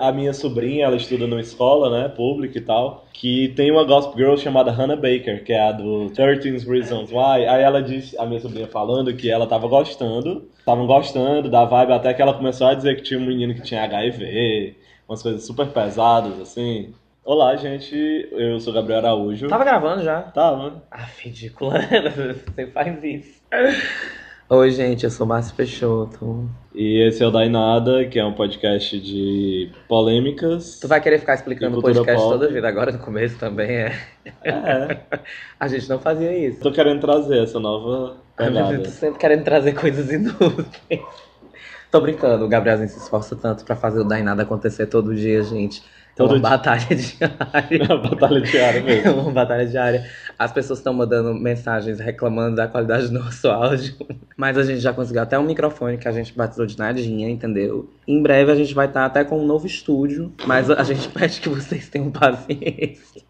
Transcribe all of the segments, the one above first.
A minha sobrinha, ela estuda numa escola, né, pública e tal, que tem uma gospel girl chamada Hannah Baker, que é a do 13 Reasons Why. Aí ela disse, a minha sobrinha falando que ela tava gostando, estavam gostando da vibe, até que ela começou a dizer que tinha um menino que tinha HIV, umas coisas super pesadas, assim. Olá, gente, eu sou Gabriel Araújo. Tava gravando já? Tava. Ah, ridícula. Você faz isso. Oi, gente, eu sou Márcio Peixoto. E esse é o Dai Nada, que é um podcast de polêmicas. Tu vai querer ficar explicando o podcast pop. toda vida, agora no começo também é. É, A gente não fazia isso. tô querendo trazer essa nova Ai, meu Deus, pegada. tô sempre querendo trazer coisas inúteis. Tô brincando, o Gabrielzinho se esforça tanto pra fazer o Dainada acontecer todo dia, gente. É Todo uma dia. batalha diária. A batalha diária mesmo. uma batalha diária. As pessoas estão mandando mensagens reclamando da qualidade do nosso áudio. Mas a gente já conseguiu até um microfone que a gente batizou de nadinha, entendeu? Em breve a gente vai estar até com um novo estúdio. Mas a gente pede que vocês tenham paciência.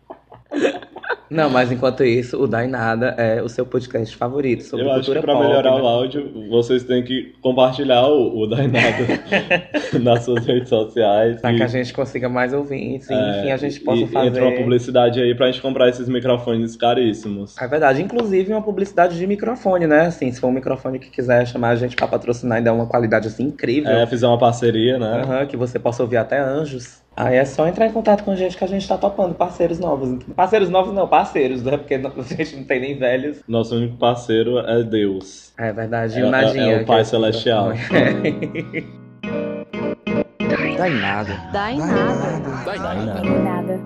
Não, mas enquanto isso, o Dai Nada é o seu podcast favorito sobre Eu acho cultura que pra pop. melhorar né? o áudio, vocês têm que compartilhar o, o Nada nas suas redes sociais. Pra e- que a gente consiga mais ouvintes. É, enfim, a gente possa e, fazer. Entra uma publicidade aí pra gente comprar esses microfones caríssimos. É verdade, inclusive uma publicidade de microfone, né? Assim, se for um microfone que quiser chamar a gente pra patrocinar e dar uma qualidade assim incrível, É, fizer uma parceria, né? aham, que você possa ouvir até anjos. Aí é só entrar em contato com a gente que a gente tá topando parceiros novos. Parceiros novos não, parceiros, né? Porque a gente não tem nem velhos. Nosso único parceiro é Deus. É verdade, e É- é- é o que Pai Celestial. Dá em nada. Dá em nada. Dá em nada. Em nada.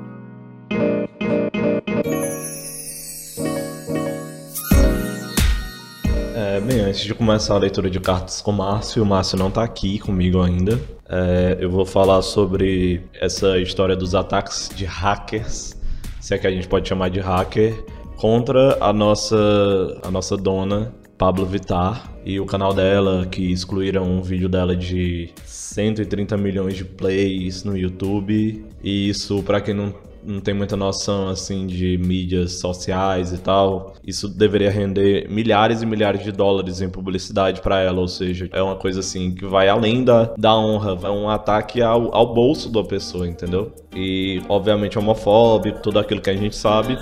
É, bem, antes de começar a leitura de cartas com o Márcio, o Márcio não tá aqui comigo ainda. É, eu vou falar sobre essa história dos ataques de hackers, se é que a gente pode chamar de hacker, contra a nossa, a nossa dona, Pablo Vittar, e o canal dela, que excluíram um vídeo dela de 130 milhões de plays no YouTube. E isso, pra quem não não tem muita noção assim de mídias sociais e tal, isso deveria render milhares e milhares de dólares em publicidade para ela, ou seja, é uma coisa assim que vai além da, da honra, é um ataque ao, ao bolso da pessoa, entendeu? E obviamente homofóbico, tudo aquilo que a gente sabe.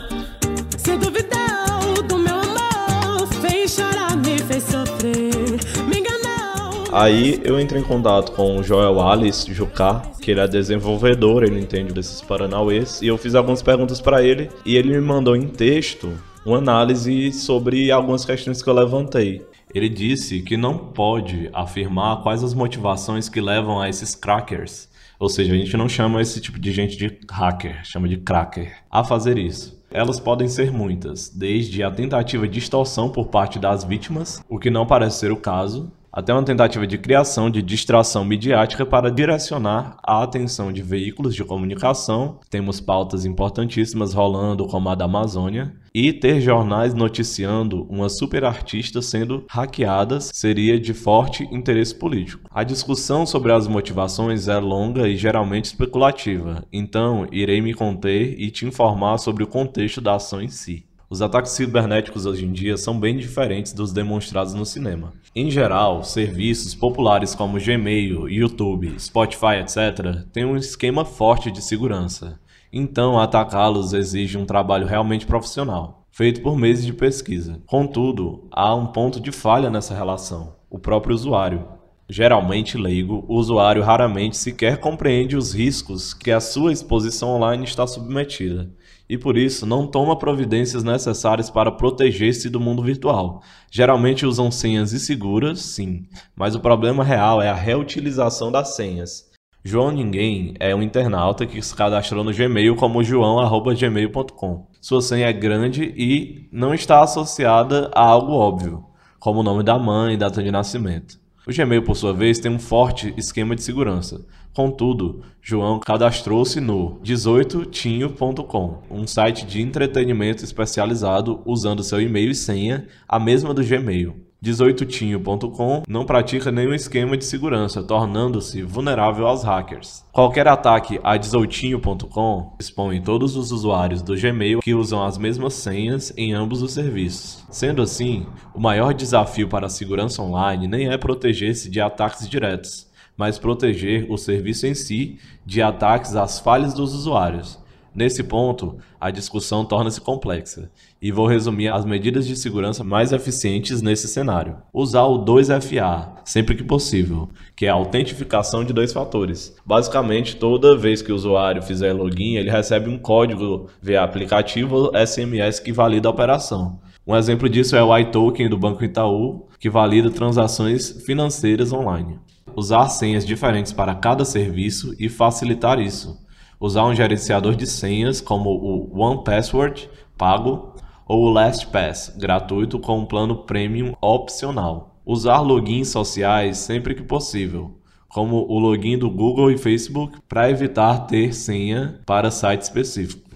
Aí eu entrei em contato com o Joel Alice Jucá, que ele é desenvolvedor, ele entende desses paranauês, e eu fiz algumas perguntas para ele e ele me mandou em texto uma análise sobre algumas questões que eu levantei. Ele disse que não pode afirmar quais as motivações que levam a esses crackers, ou seja, a gente não chama esse tipo de gente de hacker, chama de cracker, a fazer isso. Elas podem ser muitas, desde a tentativa de extorsão por parte das vítimas, o que não parece ser o caso, até uma tentativa de criação de distração midiática para direcionar a atenção de veículos de comunicação. Temos pautas importantíssimas rolando, como a da Amazônia, e ter jornais noticiando uma superartista sendo hackeadas seria de forte interesse político. A discussão sobre as motivações é longa e geralmente especulativa, então irei me conter e te informar sobre o contexto da ação em si. Os ataques cibernéticos hoje em dia são bem diferentes dos demonstrados no cinema. Em geral, serviços populares como Gmail, YouTube, Spotify, etc., têm um esquema forte de segurança. Então, atacá-los exige um trabalho realmente profissional, feito por meses de pesquisa. Contudo, há um ponto de falha nessa relação: o próprio usuário. Geralmente leigo, o usuário raramente sequer compreende os riscos que a sua exposição online está submetida e por isso não toma providências necessárias para proteger-se do mundo virtual. Geralmente usam senhas inseguras, sim, mas o problema real é a reutilização das senhas. João Ninguém é um internauta que se cadastrou no Gmail como joão@gmail.com. Sua senha é grande e não está associada a algo óbvio, como o nome da mãe e data de nascimento. O Gmail, por sua vez, tem um forte esquema de segurança. Contudo, João cadastrou-se no 18tinho.com, um site de entretenimento especializado usando seu e-mail e senha, a mesma do Gmail. 18tinho.com não pratica nenhum esquema de segurança, tornando-se vulnerável aos hackers. Qualquer ataque a 18tinho.com expõe todos os usuários do Gmail que usam as mesmas senhas em ambos os serviços. Sendo assim, o maior desafio para a segurança online nem é proteger-se de ataques diretos, mas proteger o serviço em si de ataques às falhas dos usuários. Nesse ponto, a discussão torna-se complexa, e vou resumir as medidas de segurança mais eficientes nesse cenário. Usar o 2FA sempre que possível, que é a autentificação de dois fatores. Basicamente, toda vez que o usuário fizer login, ele recebe um código via aplicativo SMS que valida a operação. Um exemplo disso é o iToken do Banco Itaú, que valida transações financeiras online. Usar senhas diferentes para cada serviço e facilitar isso usar um gerenciador de senhas como o OnePassword pago ou o LastPass gratuito com um plano premium opcional. Usar logins sociais sempre que possível, como o login do Google e Facebook para evitar ter senha para site específico.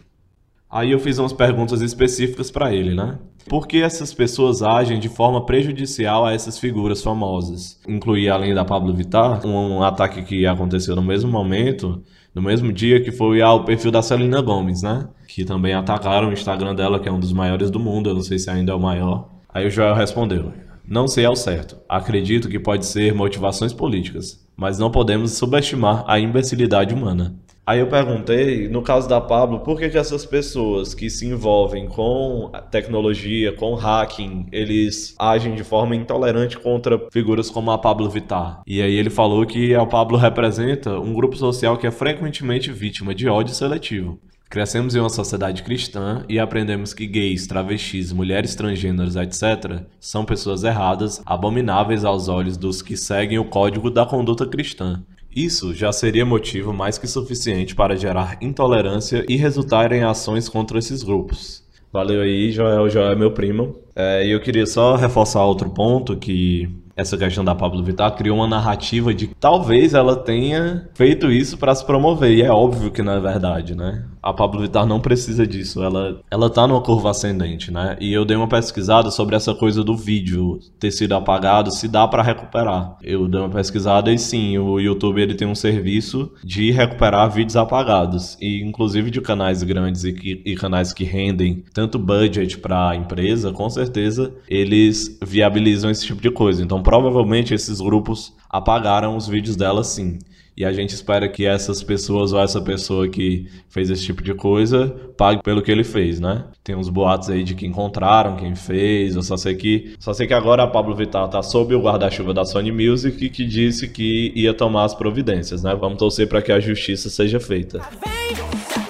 Aí eu fiz umas perguntas específicas para ele, né? Por que essas pessoas agem de forma prejudicial a essas figuras famosas? Incluir, além da Pablo Vittar, um ataque que aconteceu no mesmo momento no mesmo dia que foi ao perfil da Celina Gomes, né? Que também atacaram o Instagram dela, que é um dos maiores do mundo, eu não sei se ainda é o maior. Aí o Joel respondeu: Não sei ao certo. Acredito que pode ser motivações políticas, mas não podemos subestimar a imbecilidade humana. Aí eu perguntei, no caso da Pablo, por que, que essas pessoas que se envolvem com tecnologia, com hacking, eles agem de forma intolerante contra figuras como a Pablo Vittar? E aí ele falou que a Pablo representa um grupo social que é frequentemente vítima de ódio seletivo. Crescemos em uma sociedade cristã e aprendemos que gays, travestis, mulheres transgêneras, etc., são pessoas erradas, abomináveis aos olhos dos que seguem o código da conduta cristã. Isso já seria motivo mais que suficiente para gerar intolerância e resultar em ações contra esses grupos. Valeu aí, Joel. Joel é meu primo. É, e eu queria só reforçar outro ponto que essa questão da Pablo Vittar criou uma narrativa de que talvez ela tenha feito isso para se promover. E é óbvio que não é verdade, né? A Pablo Vittar não precisa disso. Ela, ela tá numa curva ascendente, né? E eu dei uma pesquisada sobre essa coisa do vídeo ter sido apagado, se dá para recuperar. Eu dei uma pesquisada e sim, o YouTube ele tem um serviço de recuperar vídeos apagados. E inclusive de canais grandes e, e canais que rendem tanto budget para a empresa, com certeza eles viabilizam esse tipo de coisa. Então provavelmente esses grupos apagaram os vídeos dela sim. E a gente espera que essas pessoas ou essa pessoa que fez esse tipo de coisa pague pelo que ele fez, né? Tem uns boatos aí de que encontraram quem fez, eu só sei que só sei que agora a Pablo Vittar tá sob o guarda-chuva da Sony Music que disse que ia tomar as providências, né? Vamos torcer para que a justiça seja feita. Vem,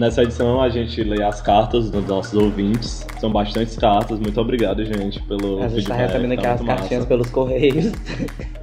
Nessa edição a gente lê as cartas dos nossos ouvintes. São bastantes cartas. Muito obrigado, gente, pelo A gente tá feedback, recebendo aqui tá as cartinhas massa. pelos correios.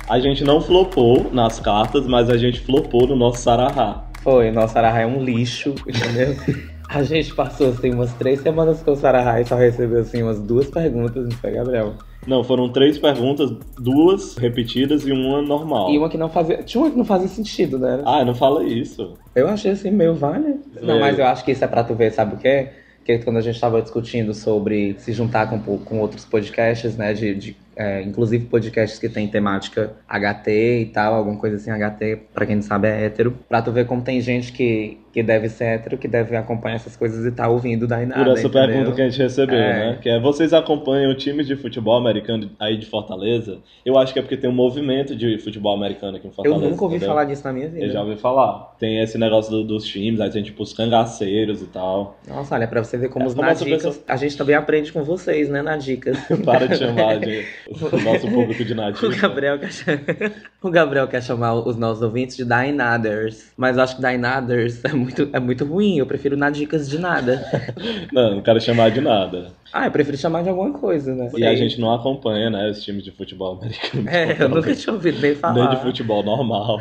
A gente não flopou nas cartas, mas a gente flopou no nosso Sarahá. Foi, nosso Sarahá é um lixo, entendeu? A gente passou assim umas três semanas com o Sarahá e só recebeu assim umas duas perguntas, não foi, Gabriel? Não, foram três perguntas, duas repetidas e uma normal. E uma que não fazia. Tinha uma que não fazia sentido, né? Ah, não fala isso. Eu achei assim, meio vale. Não, É. mas eu acho que isso é pra tu ver, sabe o quê? Que quando a gente tava discutindo sobre se juntar com, com outros podcasts, né? De, de, é, inclusive podcasts que tem temática HT e tal, alguma coisa assim, HT, pra quem não sabe, é hétero. Pra tu ver como tem gente que, que deve ser hétero, que deve acompanhar essas coisas e tá ouvindo da nada. Por essa entendeu? pergunta que a gente recebeu, É. né? Que é, vocês acompanham times de futebol americano aí de Fortaleza? Eu acho que é porque tem um movimento de futebol americano aqui em Eu Fortaleza. nunca ouvi entendeu? falar disso na minha vida. Eu já ouvi falar. Tem esse negócio do- dos times, aí tem tipo os cangaceiros e tal. Nossa, olha, pra você ver como É, os como Nadicas, pessoa- a gente também aprende com vocês, né, Nadicas? Para de chamar de, o nosso público de O nativo. Gabriel, quer chamar... o Gabriel quer chamar os nossos ouvintes de Dynaders. Mas eu acho que Dynaders é muito, é muito ruim. Eu prefiro Nadicas de nada. Não, não quero chamar de nada. ah, eu prefiro chamar de alguma coisa, né? E a gente não acompanha, né, os times de futebol americano. É, eu nunca tinha ouvido nem falar. Nem de futebol normal,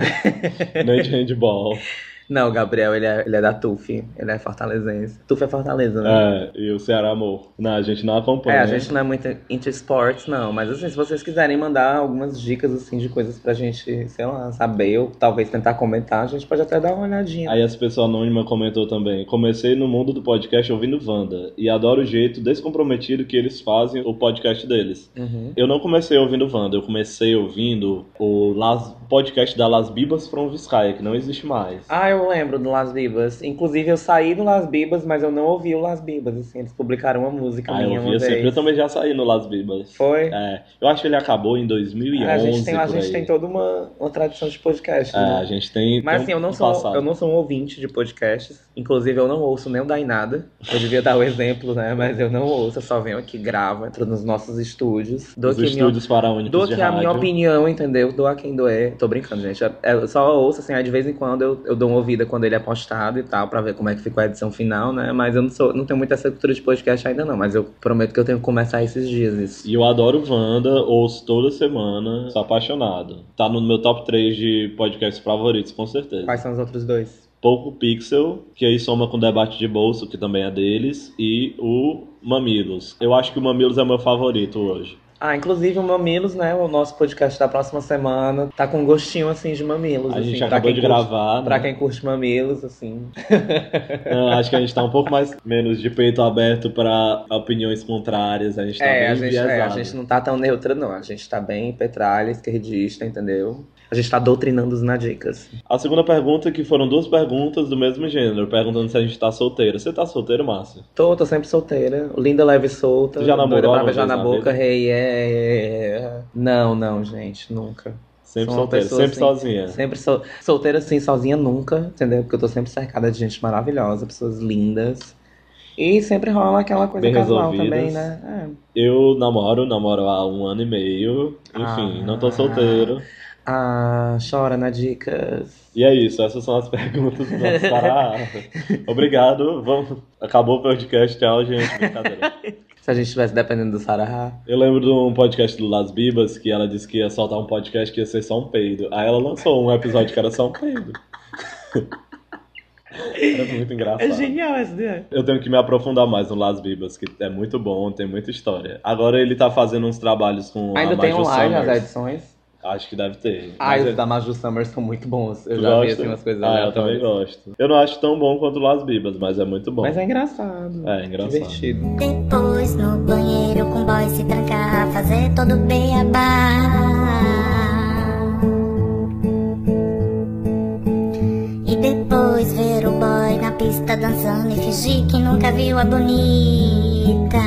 nem de handball. Não, o Gabriel, ele é, ele é da TUF. Ele é fortalezense. TUF é Fortaleza, né? É, e o Ceará Amor. Não, a gente não acompanha. É, a gente não é muito into esportes, não. Mas assim, se vocês quiserem mandar algumas dicas, assim, de coisas pra gente, sei lá, saber ou talvez tentar comentar, a gente pode até dar uma olhadinha. Aí essa pessoa anônima comentou também: Comecei no mundo do podcast ouvindo Wanda e adoro o jeito descomprometido que eles fazem o podcast deles. Uhum. Eu não comecei ouvindo Wanda, eu comecei ouvindo o Las- podcast da Las Bibas from Vizcaya, que não existe mais. Ah, eu lembro do Las Bibas. Inclusive, eu saí do Las Bibas, mas eu não ouvi o Las Bibas. Assim, eles publicaram uma música Ah, minha eu uma sempre. Eu também já saí no Las Bibas. Foi? É, eu acho que ele acabou em 2011. a gente tem, a gente tem toda uma, uma tradição de podcast. É, né? a gente tem. Mas tem assim, eu não, sou, passado. eu não sou um ouvinte de podcasts. Inclusive, eu não ouço nem o Dai Nada. Eu devia dar o exemplo, né? Mas eu não ouço, eu só venho aqui, gravo, entro nos nossos estúdios. Dou Os aqui minha, estúdios faraônicos dou aqui a minha opinião, entendeu? Dou a quem doer. Tô brincando, gente. Eu- Eu só ouço, assim, aí de vez em quando eu, eu dou uma ouvida quando ele é postado e tal, pra ver como é que ficou a edição final, né? Mas eu não sou, não tenho muita essa cultura de podcast ainda, não. Mas eu prometo que eu tenho que começar esses dias isso. E eu adoro Wanda, ouço toda semana, sou apaixonado. Tá no meu top 3 de podcasts favoritos, com certeza. Quais são os outros dois? Pouco Pixel, que aí soma com Debate de Bolso, que também é deles, e o Mamilos. Eu acho que o Mamilos é meu favorito hoje. Ah, inclusive o Mamilos, né? O nosso podcast da próxima semana tá com gostinho assim de mamilos. A assim, gente pra acabou de curte- gravar, Pra né? quem curte mamilos, assim. Não, acho que a gente tá um pouco mais menos de peito aberto pra opiniões contrárias. A gente tá é, bem a gente, é, a gente não tá tão neutra, não. A gente tá bem petralha, esquerdista, entendeu? A gente tá doutrinando os nadicas. A segunda pergunta, que foram duas perguntas do mesmo gênero, perguntando se a gente tá solteiro. Você tá solteiro, Márcio? Tô, tô sempre solteira. Linda, leve e solta. Já namorou pra beijar na na boca, rei, é. Não, não, gente, nunca. Sempre pessoa, sempre assim, sozinha. Sempre sol... solteira assim, sozinha nunca, entendeu? Porque eu tô sempre cercada de gente maravilhosa, pessoas lindas. E sempre rola aquela coisa Bem casual resolvidas. também, né? É. Eu namoro, namoro há um ano e meio. Enfim, Ah. não tô solteiro. Ah, chora na dicas. E é isso, essas são as perguntas do nosso Pará. Obrigado. Vamos... Acabou o podcast, tchau, gente. Brincadeira. Se a gente estivesse dependendo do Sarah. Eu lembro de um podcast do Las Bibas que ela disse que ia soltar um podcast que ia ser só um peido. Aí ela lançou um episódio que era só um peido. Era muito engraçado. É genial essa ideia. Eu tenho que me aprofundar mais no Las Bibas, que é muito bom, tem muita história. Agora ele tá fazendo uns trabalhos com Ainda a tem online as edições? Acho que deve ter. Ah, os é- da Maju Summers são muito bons. Eu Tu já vi gosta? assim umas coisas Ah, eu também gosto. Eu não acho tão bom quanto o Las Bibas, mas é muito bom. Mas é engraçado. É, engraçado. Divertido. Depois no banheiro com o boy se trancar, fazer todo beabá. E depois ver o boy na pista dançando e fingir que nunca viu a bonita.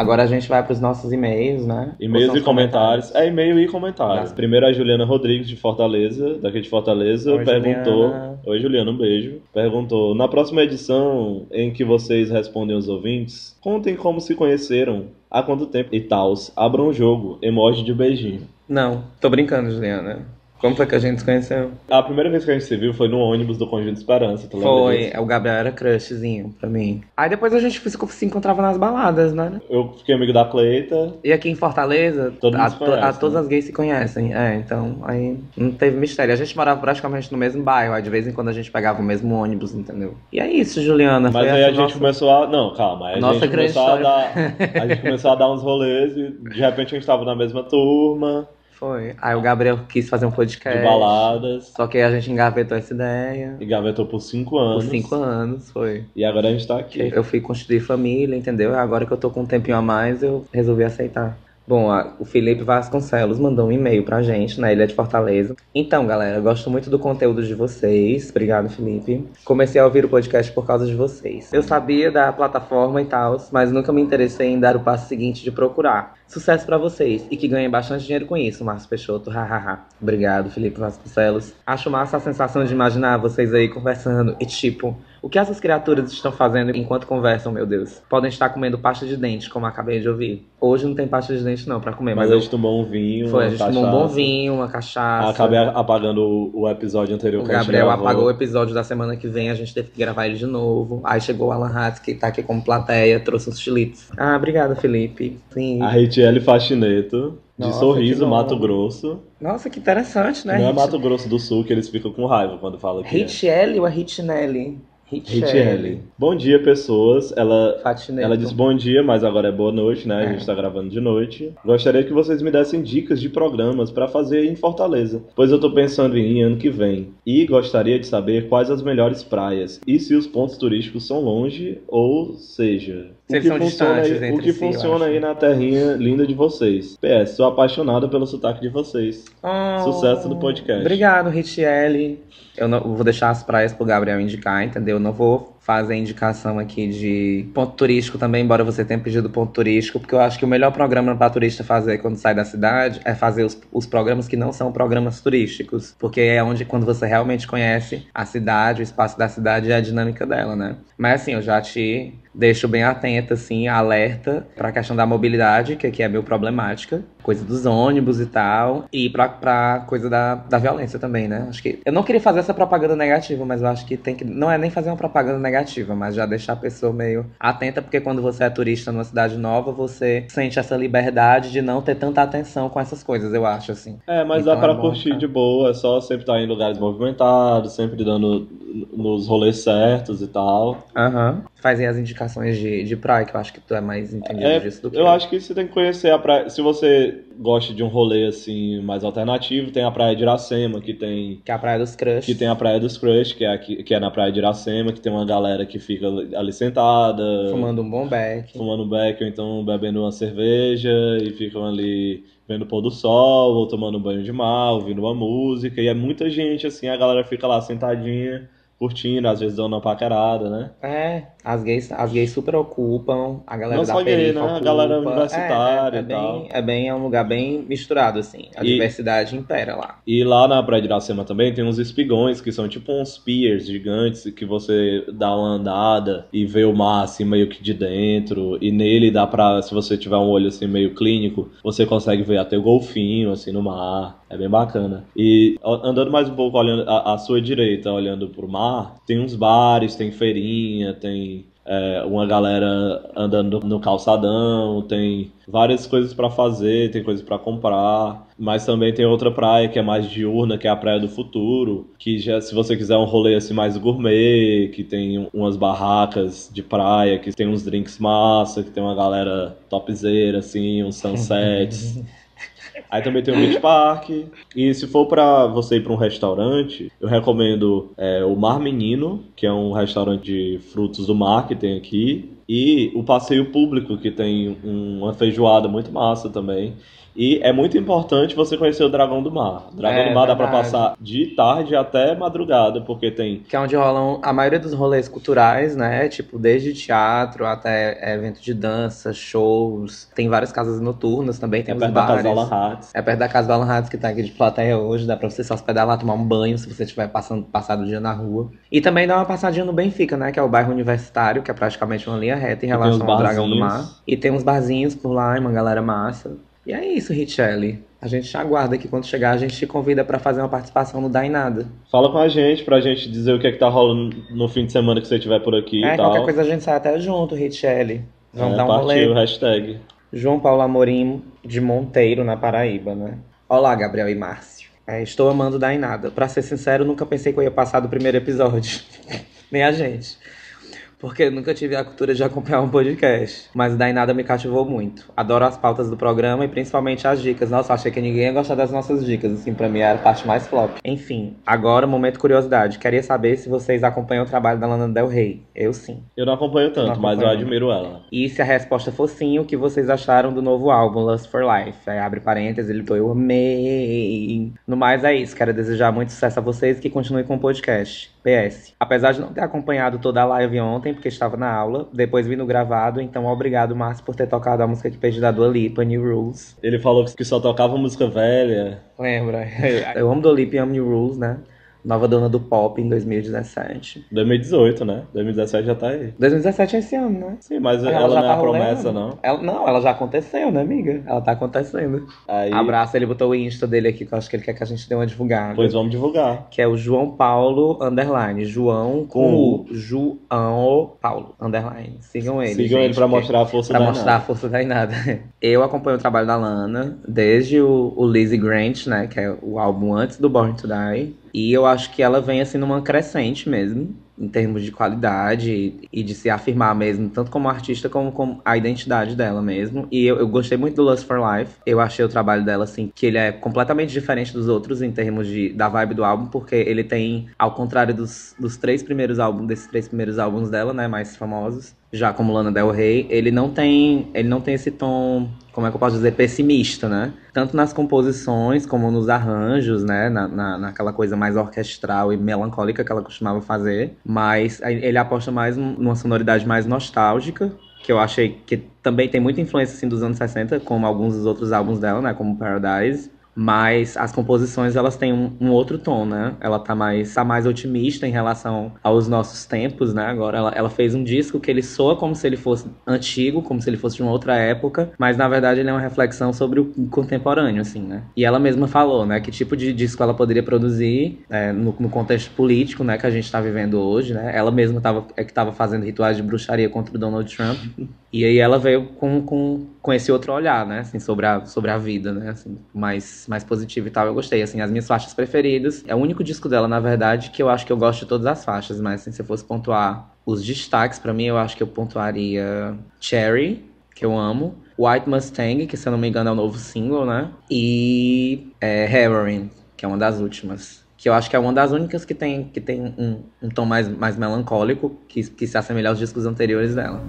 Agora a gente vai pros nossos e-mails, né? E-mails e comentários. É, e-mail e comentários. Tá. Primeiro a Juliana Rodrigues, de Fortaleza, daqui de Fortaleza, Oi, perguntou. Juliana. Oi, Juliana, um beijo. Perguntou: Na próxima edição em que vocês respondem os ouvintes, contem como se conheceram, há quanto tempo e tals. Abram o jogo, emoji de beijinho. Não, tô brincando, Juliana. Como foi que a gente se conheceu? A primeira vez que a gente se viu foi no ônibus do Conjunto Esperança, tu lembra Foi, disso? o Gabriel era crushzinho pra mim. Aí depois a gente se encontrava nas baladas, né? Eu fiquei amigo da Cleita. E aqui em Fortaleza, Todo a, conhece, a- todas né? as gays se conhecem. É, então aí não teve mistério. A gente morava praticamente no mesmo bairro, aí de vez em quando a gente pegava o mesmo ônibus, entendeu? E é isso, Juliana. Mas aí a essa gente nossa- começou a. Não, calma. Aí a Nossa gente começou a dar. A gente começou a dar uns rolês e de repente a gente tava na mesma turma, Foi. Aí o Gabriel quis fazer um podcast. de baladas. Só que a gente engavetou essa ideia. E gavetou por cinco Por anos. cinco anos, foi. E agora a gente tá aqui. Eu fui constituir família, entendeu? Agora que eu tô com um tempinho a mais, eu resolvi aceitar. Bom, o Felipe Vasconcelos mandou um e-mail pra gente, na Ilha de Fortaleza. Então, galera, eu gosto muito do conteúdo de vocês. Obrigado, Felipe. Comecei a ouvir o podcast por causa de vocês. Eu sabia da plataforma e tal, mas nunca me interessei em dar o passo seguinte de procurar. Sucesso pra vocês e que ganhem bastante dinheiro com isso, Márcio Peixoto. Hahaha. Obrigado, Felipe Vasconcelos. Acho massa a sensação de imaginar vocês aí conversando e tipo, o que essas criaturas estão fazendo enquanto conversam, meu Deus? Podem estar comendo pasta de dente, como acabei de ouvir. Hoje não tem pasta de dente não pra comer, Mas mas, a gente tomou um vinho. foi, a gente tomou um bom cachaça. vinho, uma cachaça. Acabei apagando o, episódio anterior O que a gente Gabriel apagou o episódio da semana que vem, a gente teve que gravar ele de novo. Aí chegou o Alan Hatz, que tá aqui como plateia, trouxe uns chilitos. Ah, obrigada, Felipe. Sim. A Reitiele Faxineto, de Nossa, Sorriso. Mato Grosso. Nossa, que interessante, né? Não é Hit- Mato Grosso do Sul que eles ficam com raiva quando falam que é. Hitchelle ou é Hitchnelli? Reitiele. Bom dia, pessoas. Ela. Ela disse bom dia, mas agora é boa noite, né? A É. gente tá gravando de noite. Gostaria que vocês me dessem dicas de programas pra fazer em Fortaleza, pois eu tô pensando em ir ano que vem. E gostaria de saber quais as melhores praias e se os pontos turísticos são longe, ou seja, Se eles que são funciona, distantes aí, o que si, funciona aí na terrinha linda de vocês. PS, sou apaixonada pelo sotaque de vocês. Oh, Sucesso do podcast. Obrigado, Richelle. Eu não eu vou deixar as praias pro Gabriel indicar, entendeu? Eu não vou fazer indicação aqui de ponto turístico também, embora você tenha pedido ponto turístico, porque eu acho que o melhor programa para turista fazer quando sai da cidade é fazer os, os programas que não são programas turísticos, porque é onde quando você realmente conhece a cidade, o espaço da cidade e a dinâmica dela, né? Mas assim, eu já te deixo bem atenta, assim, alerta para a questão da mobilidade, que aqui é meio problemática, coisa dos ônibus e tal, e pra, pra coisa da, da violência também, né? Acho que eu não queria fazer essa propaganda negativa, mas eu acho que tem que não é nem fazer uma propaganda negativa, mas já deixar a pessoa meio atenta, porque quando você é turista numa cidade nova, você sente essa liberdade de não ter tanta atenção com essas coisas, eu acho assim. É, mas Então dá pra é curtir de boa, é só sempre estar em lugares movimentados, sempre dando nos rolês certos e tal. Aham. Fazem as indicações de, de praia, que eu acho que tu é mais entendido É, disso do que eu acho que você tem que conhecer a praia. Se você gosta de um rolê assim mais alternativo, tem a praia de Iracema, que tem que é a praia dos crush. que tem a praia dos Crush, que é aqui, que é na praia de Iracema, que tem uma galera que fica ali sentada, fumando um bom beck. fumando um beck ou então bebendo uma cerveja e ficam ali vendo o pôr do sol, ou tomando um banho de mar, ouvindo uma música, e é muita gente assim, a galera fica lá sentadinha, curtindo, às vezes dando uma paquerada, né? É, as gays, as gays super ocupam, a galera Não da só gay, né? A ocupa. galera universitária é, é, é e tal. bem, é bem, é um lugar bem misturado, assim. A E- diversidade impera lá. E lá na Praia de Iracema também tem uns espigões, que são tipo uns piers gigantes, que você dá uma andada e vê o mar assim meio que de dentro. E nele dá pra, se você tiver um olho assim meio clínico, você consegue ver até o golfinho assim no mar. É bem bacana. E andando mais um pouco olhando à, à sua direita, olhando pro mar, tem uns bares, tem feirinha, tem é, uma galera andando no calçadão, tem várias coisas pra fazer, tem coisas pra comprar, mas também tem outra praia que é mais diurna, que é a Praia do Futuro, que já se você quiser um rolê assim mais gourmet, que tem umas barracas de praia, que tem uns drinks massa, que tem uma galera topzera assim, uns sunsets. Aí também tem o Beach Park. E se for pra você ir pra um restaurante, eu recomendo é, o Mar Menino, que é um restaurante de frutos do mar que tem aqui. E o Passeio Público, que tem um- uma feijoada muito massa também. E é muito importante você conhecer o Dragão do Mar. O Dragão É, do Mar dá pra verdade. passar de tarde até madrugada, porque tem Que é onde rolam a maioria dos rolês culturais, né? Tipo, desde teatro até evento de dança, shows. Tem várias casas noturnas também, tem é perto da bares. Casa Alan Hatz. É perto da casa do Alan Hatz, que tá aqui de plateia hoje. Dá pra você se hospedar lá, tomar um banho se você estiver passando, passado o dia na rua. E também dá uma passadinha no Benfica, né? Que é o bairro universitário, que é praticamente uma linha reta em relação ao Dragão do. Mar. E tem uns barzinhos por lá, e uma galera massa. E é isso, Richelle. A gente aguarda que quando chegar a gente te convida pra fazer uma participação no Dá em Nada. Fala com a gente pra gente dizer o que é que tá rolando no fim de semana que você estiver por aqui é, e tal. qualquer coisa a gente sai até junto, Richelle. Vamos É, dar um partiu, rolê. hashtag. João Paulo Amorim de Monteiro, na Paraíba, né? Olá, Gabriel e Márcio. É, estou amando Dar em Nada. Pra ser sincero, nunca pensei que eu ia passar do primeiro episódio. Nem a gente. Porque eu nunca tive a cultura de acompanhar um podcast. Mas em Nada me cativou muito. Adoro as pautas do programa e principalmente as dicas. Nossa, achei que ninguém ia gostar das nossas dicas. Assim, pra mim era a parte mais flop. Enfim, agora, momento curiosidade. Queria saber se vocês acompanham o trabalho da Lana Del Rey. Eu sim. Eu não acompanho tanto, Não mas eu acompanho. admiro ela. E se a resposta for sim, o que vocês acharam do novo álbum Lust for Life? Aí abre parênteses, ele botou, eu amei. No mais é isso, quero desejar muito sucesso a vocês e que continuem com o podcast. PS. Apesar de não ter acompanhado toda a live ontem, porque estava na aula, depois vi no gravado, então obrigado, Márcio, por ter tocado a música que pedi da Dua Lipa, New Rules. Ele falou que só tocava música velha. Lembra? Eu amo Dua Lipa e amo New Rules, né? Nova dona do pop em 2017. 2018, né? 2017 já tá aí. 2017 é esse ano, né? Sim, mas Ela ela, não é tá a promessa, não. Ela, não, ela já aconteceu, né, amiga? Ela tá acontecendo. Aí, Abraço, ele botou o Insta dele aqui, que eu acho que ele quer que a gente dê uma divulgada. pois vamos divulgar. Que é o João Paulo Underline. João com o João Paulo Underline. Sigam ele. Sigam ele gente, pra porque- mostrar a força Pra da mostrar a Nada. força da Inada. Eu acompanho o trabalho da Lana desde o, o Lizzie Grant, né? Que é o álbum antes do Born to Die. E eu acho que ela vem assim numa crescente mesmo. em termos de qualidade e de se afirmar mesmo, tanto como artista como, como a identidade dela mesmo. E eu, eu gostei muito do Lust for Life. Eu achei o trabalho dela, assim, que ele é completamente diferente dos outros em termos de, da vibe do álbum, porque ele tem, ao contrário dos, dos três primeiros álbuns, desses três primeiros álbuns dela, né, mais famosos, já como Lana Del Rey, ele não tem, ele não tem esse tom, como é que eu posso dizer, pessimista, né? Tanto nas composições como nos arranjos, né? Na, na, naquela coisa mais orquestral e melancólica que ela costumava fazer. Mas ele aposta mais numa sonoridade mais nostálgica, que eu achei que também tem muita influência assim, dos anos 60, como alguns dos outros álbuns dela, né? Como Paradise. Mas as composições elas têm um, um, outro tom, né? Ela tá mais, tá mais otimista em relação aos nossos tempos, né? Agora ela, ela fez um disco que ele soa como se ele fosse antigo, como se ele fosse de uma outra época, mas na verdade ele é uma reflexão sobre o contemporâneo, assim, né? E ela mesma falou, né? Que tipo de disco ela poderia produzir é, no, no, contexto político, né? Que a gente está vivendo hoje, né? Ela mesma tava, é que estava fazendo rituais de bruxaria contra o Donald Trump. E aí ela veio com, com, com esse outro olhar, né? Assim, sobre a, sobre a vida, né? Assim, mais, mais positivo e tal. Eu gostei, assim, as minhas faixas preferidas. É o único disco dela, na verdade, que eu acho que eu gosto de todas as faixas. Mas, assim, se eu fosse pontuar os destaques, para mim, eu acho que eu pontuaria Cherry, que eu amo. White Mustang, que se eu não me engano é o novo single, né? E é, Heroin, que é uma das últimas que eu acho que é uma das únicas que tem, que tem um, um tom mais, mais melancólico, que, que se assemelha aos discos anteriores dela.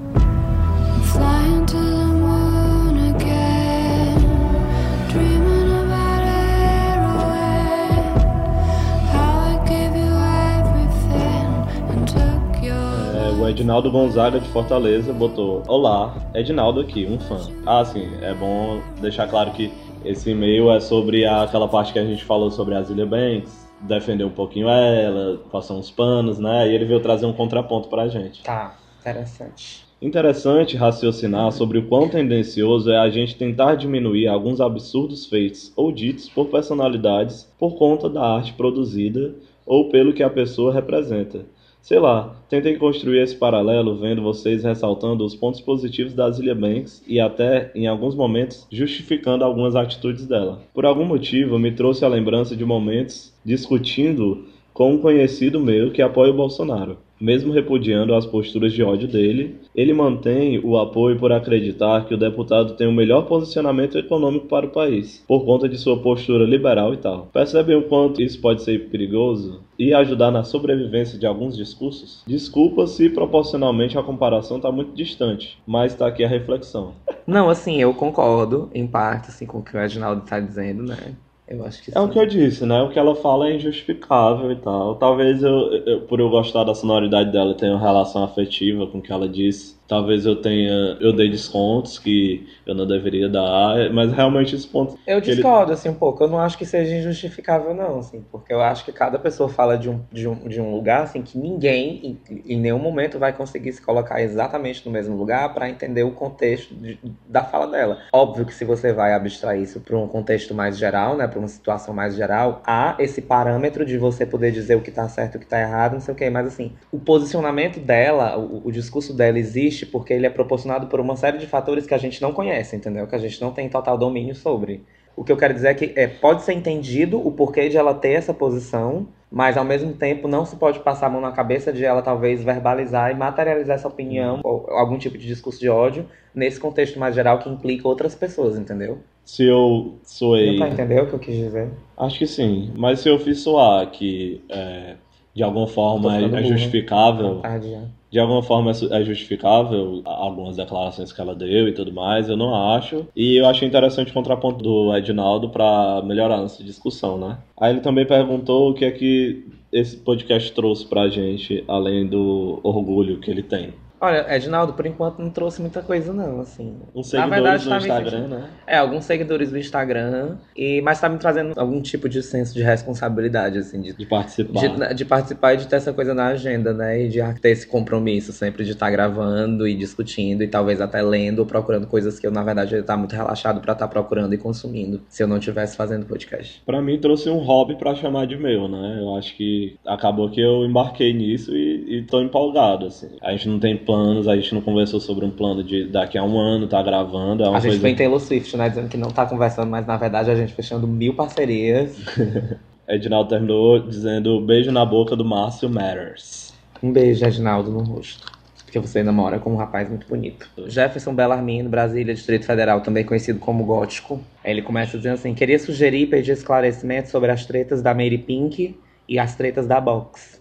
Edinaldo Gonzaga de Fortaleza botou: Olá, Edinaldo aqui, um fã. Ah, sim, é bom deixar claro que esse e-mail é sobre aquela parte que a gente falou sobre a Zilia Banks, defender um pouquinho ela, passar uns panos, né? E ele veio trazer um contraponto pra gente. Tá, interessante. Interessante raciocinar sobre o quão tendencioso é a gente tentar diminuir alguns absurdos feitos ou ditos por personalidades por conta da arte produzida ou pelo que a pessoa representa. Sei lá, tentei construir esse paralelo vendo vocês ressaltando os pontos positivos da Zilia Banks e até, em alguns momentos, justificando algumas atitudes dela. Por algum motivo, me trouxe a lembrança de momentos discutindo com um conhecido meu que apoia o Bolsonaro. Mesmo repudiando as posturas de ódio dele, ele mantém o apoio por acreditar que o deputado tem o melhor posicionamento econômico para o país, por conta de sua postura liberal e tal. Percebem o quanto isso pode ser perigoso e ajudar na sobrevivência de alguns discursos? Desculpa se proporcionalmente a comparação está muito distante, mas está aqui a reflexão. Não, assim, eu concordo, em parte, assim, com o que o Reginaldo tá dizendo, né? Eu acho que É o sim. que eu disse, né? O que ela fala é injustificável e tal. Talvez eu, eu- por eu gostar da sonoridade dela, tenha uma relação afetiva com o que ela disse. Talvez eu tenha, eu dei descontos que eu não deveria dar, mas realmente esse ponto. Eu que ele- discordo, assim, um pouco. Eu não acho que seja injustificável, não, assim, porque eu acho que cada pessoa fala de um, de um, de um lugar, assim, que ninguém, em, em nenhum momento, vai conseguir se colocar exatamente no mesmo lugar para entender o contexto de- da fala dela. Óbvio que se você vai abstrair isso para um contexto mais geral, né, para uma situação mais geral, há esse parâmetro de você poder dizer o que tá certo e o que tá errado, não sei o quê, mas assim, o posicionamento dela, o, o discurso dela existe porque ele é proporcionado por uma série de fatores que a gente não conhece, entendeu? Que a gente não tem total domínio sobre. O que eu quero dizer é que é, pode ser entendido o porquê de ela ter essa posição, mas ao mesmo tempo não se pode passar a mão na cabeça de ela talvez verbalizar e materializar essa opinião ou algum tipo de discurso de ódio nesse contexto mais geral que implica outras pessoas, entendeu? Se eu soei. Deu pra entender o que eu quis dizer? Acho que sim. Mas se eu fiz soar que é, de alguma forma é, é justificável. Boa tarde. De alguma forma é justificável algumas declarações que ela deu e tudo mais, eu não acho. E eu achei interessante o contraponto do Edinaldo para melhorar essa discussão, né? Aí ele também perguntou o que é que esse podcast trouxe pra gente, além do orgulho que ele tem. Olha, Edinaldo, por enquanto não trouxe muita coisa, não, assim. Uns Na seguidores verdade, no tá Instagram, sentindo- né? É, alguns seguidores do Instagram, e, mas tá me trazendo algum tipo de senso de responsabilidade, assim, de, De participar. de, de participar e de ter essa coisa na agenda, né? E de ter esse compromisso sempre de estar gravando e discutindo e talvez até lendo ou procurando coisas que eu, na verdade, ia estar muito relaxado pra estar procurando e consumindo se eu não estivesse fazendo podcast. Pra mim trouxe um hobby pra chamar de meu, né? Eu acho que acabou que eu embarquei nisso e, e tô empolgado, assim. A gente não tem planos, a gente não conversou sobre um plano de daqui a um ano tá gravando. É a gente vem Taylor Swift, né? Dizendo que não tá conversando, mas na verdade a gente fechando mil parcerias. Edinaldo terminou dizendo beijo na boca do Márcio Matters. Um beijo, Reginaldo, no rosto. Porque você namora com um rapaz muito bonito. Jefferson Bellarmino, Brasília, Distrito Federal, também conhecido como Gótico. Ele começa dizendo assim: queria sugerir e pedir esclarecimento sobre as tretas da Mary Pink e as tretas da Box.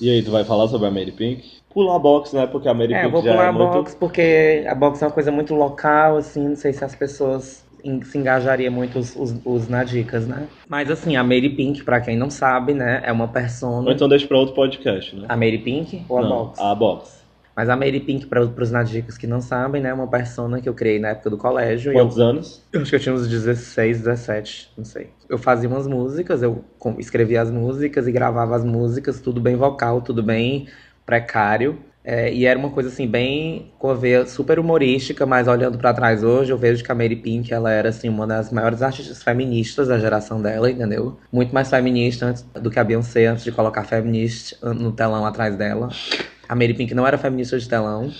E aí, tu vai falar sobre a Mary Pink? Pula a box, né? Porque a Mary É, eu Pink vou já pular é a muito... box porque a box é uma coisa muito local, assim, não sei se as pessoas se engajariam muito os, os, os na dicas, né? Mas assim, a Mary Pink, pra quem não sabe, né, é uma Ou persona. então deixa pra outro podcast, né? A Mary Pink ou a Não, box? a box. Mas a Mary Pink, para os nadicos que não sabem, né, é uma persona que eu criei na época do colégio. e eu, Quantos anos? eu acho que eu tinha uns 16, 17, não sei. Eu fazia umas músicas, eu escrevia as músicas e gravava as músicas, tudo bem vocal, tudo bem precário. É, e era uma coisa assim, bem com a super humorística, mas olhando pra trás hoje, eu vejo que a Mary Pink, ela era assim, uma das maiores artistas feministas da geração dela, entendeu? Muito mais feminista antes- do que a Beyoncé antes de colocar feminist no telão atrás dela. A Mary Pink não era feminista de telão.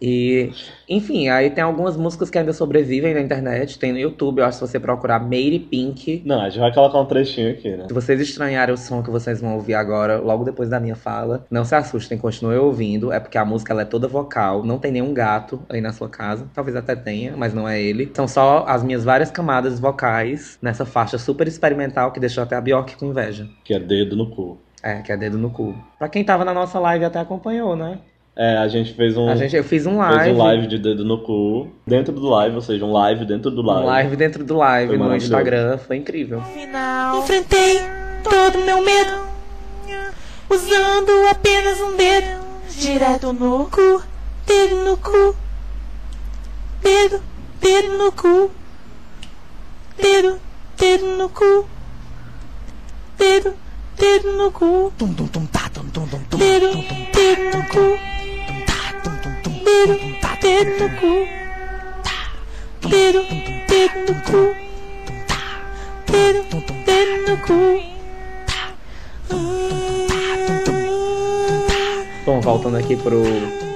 E, enfim, aí tem algumas músicas que ainda sobrevivem na internet, tem no YouTube, eu acho que se você procurar Mary Pink, Não, a gente vai colocar um trechinho aqui, né? se vocês estranharem o som que vocês vão ouvir agora, logo depois da minha fala, não se assustem, continuem ouvindo. É porque a música ela é toda vocal, não tem nenhum gato aí na sua casa. Talvez até tenha, mas não é ele. São só as minhas várias camadas vocais nessa faixa super experimental que deixou até a Bjork com inveja. Que é dedo no cu. É, que é dedo no cu. Pra quem tava na nossa live até acompanhou, né? É, a gente fez um, A gente, eu fiz um fez live. um live de dedo no cu. Dentro do live, ou seja, um live dentro do live. Um live dentro do live Foi no. Instagram, foi incrível. Final. Enfrentei todo meu medo, usando apenas um dedo, direto no cu, dedo no cu, dedo, dedo no cu, dedo, dedo no cu, dedo, dedo no cu, Tum tum tum tá tum tum tum tum dedo, tum tum dedo no cu, tá dedo no cu, dedo, dedo no cu, tá. Tum dedo no cu. Bom, voltando aqui pro